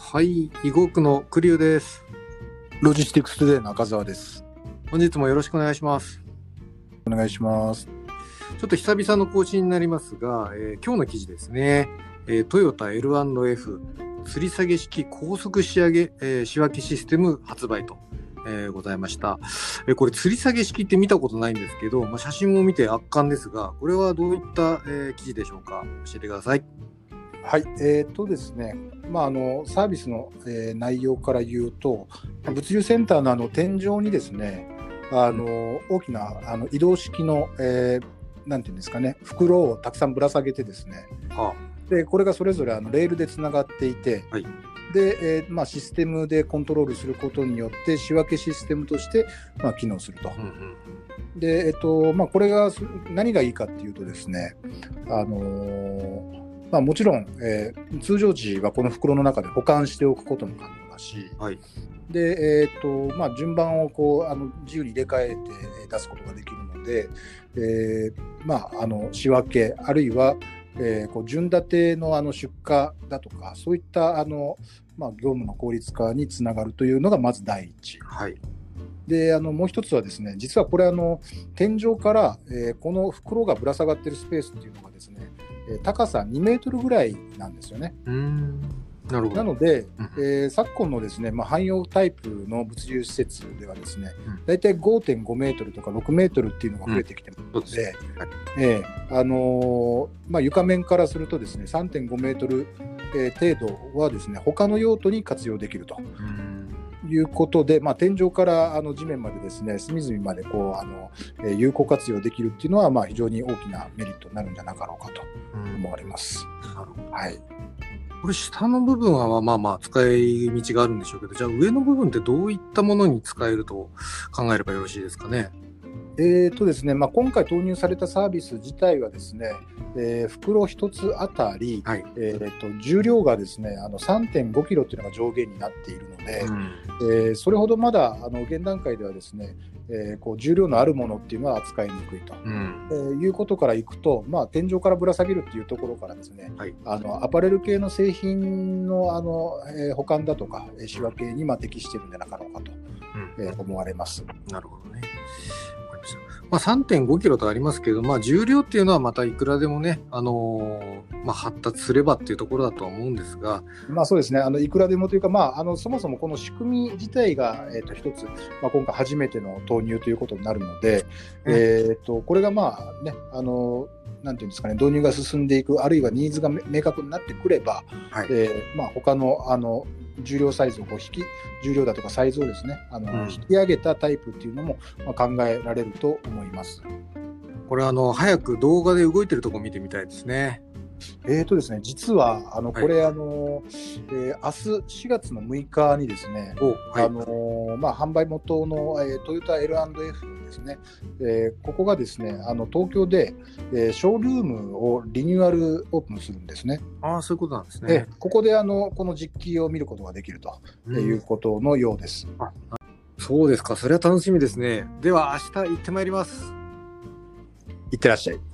はい、囲碁区の栗生です。 LOGISTICS TODAY の赤澤です。本日もよろしくお願いします。お願いします。ちょっと久々の更新になりますが、えー今日の記事ですね、えートヨタ L&F 吊り下げ式高速仕上げ、えー仕分けシステム発売と、えーございました。えーこれ吊り下げ式って見たことないんですけど、まあ、写真を見て圧巻ですが、これはどういった、えー記事でしょうか？教えてください。はい、えーっとですね、まあ、あのサービスの、えー内容から言うと、物流センターのあの天井にですね、あの大きなあの移動式の、えーなんていうんですかね、袋をたくさんぶら下げてですね、あ。でこれがそれぞれあのレールでつながっていて、はい。でえーまあ、システムでコントロールすることによって仕分けシステムとして、まあ、機能すると。うんうん。で、えっとまあ、これがす何がいいかっていうとですね、あのーまあ、もちろん、えー通常時はこの袋の中で保管しておくことも可能だし、はい。で、えっとまあ、順番をこうあの自由に入れ替えてえー出すことができるので、えーまあ、あの仕分けあるいは、えーこう順立てのあの出荷だとかそういったあの、まあ、業務の効率化につながるというのがまず第一。はい。であのもう一つはですね実はこれあの天井から、えーこの袋がぶら下がってるスペースっていうのがですね、えー高さ2メートルぐらいなんですよね。なるほど。なので、うんえー昨今のですね、まあ、汎用タイプの物流施設ではですねうん、大体5.5メートルとか6メートルっていうのが増えてきてますので、そうですね。はいえーあのーまあ、床面からするとですね3.5メートル、えー程度はですね他の用途に活用できると。うーんいうことで、まあ、天井からあの地面までですね隅々までこうあの、えー有効活用できるっていうのは、まあ、非常に大きなメリットになるんじゃなかろうかとうん思われます。はい、これ下の部分はまあまあ使い道があるんでしょうけど、じゃあ上の部分ってどういったものに使えると考えればよろしいですかね？えーとですねまあ、今回投入されたサービス自体はですね、えー袋1つあたり、はい。えー、と重量がですねあの3.5キロというのが上限になっているので、うんえーそれほどまだあの現段階ではですね、えーこう重量のあるものっていうのは扱いにくいと。うん。えーいうことからいくと、まあ、天井からぶら下げるっていうところからですね、はいあのアパレル系の製品のあの、えー保管だとか、えー仕分けにまあ適しているんじゃなかろうかと、うんえー思われます。なるほどね。わかりまあ3.5キロとありますけど、まあ重量っていうのはまたいくらでもね、あのーまあ発達すればっていうところだとは思うんですが、まあそうですね、あのいくらでもというか、まあ、あのそもそもこの仕組み自体が、えー、と一つ、まあ、今回初めての投入ということになるので、うん。えー、とこれがまあね、あのなんていうんですかね、導入が進んでいく、あるいはニーズがめ明確になってくれば、はい。えーまあ、他のあの重量サイズをこう引き、重量だとかサイズをですね、あのうん引き上げたタイプっていうのも、まあ、考えられると思います。これあの、早く動画で動いてるとこ見てみたいですね。えーとですね、実はあのはいこれ、あのえー明日4月の6日にですね、お、はい。あのーまあ、販売元の、えートヨタ L&F ですね、えーここがですねあの東京で、えーショールームをリニューアルオープンするんですね。ああ、そういうことなんですでね。ここであのこの実機を見ることができるとうんいうことのようです。そうですか。それは楽しみですね。では明日行ってまいります。いってらっしゃい。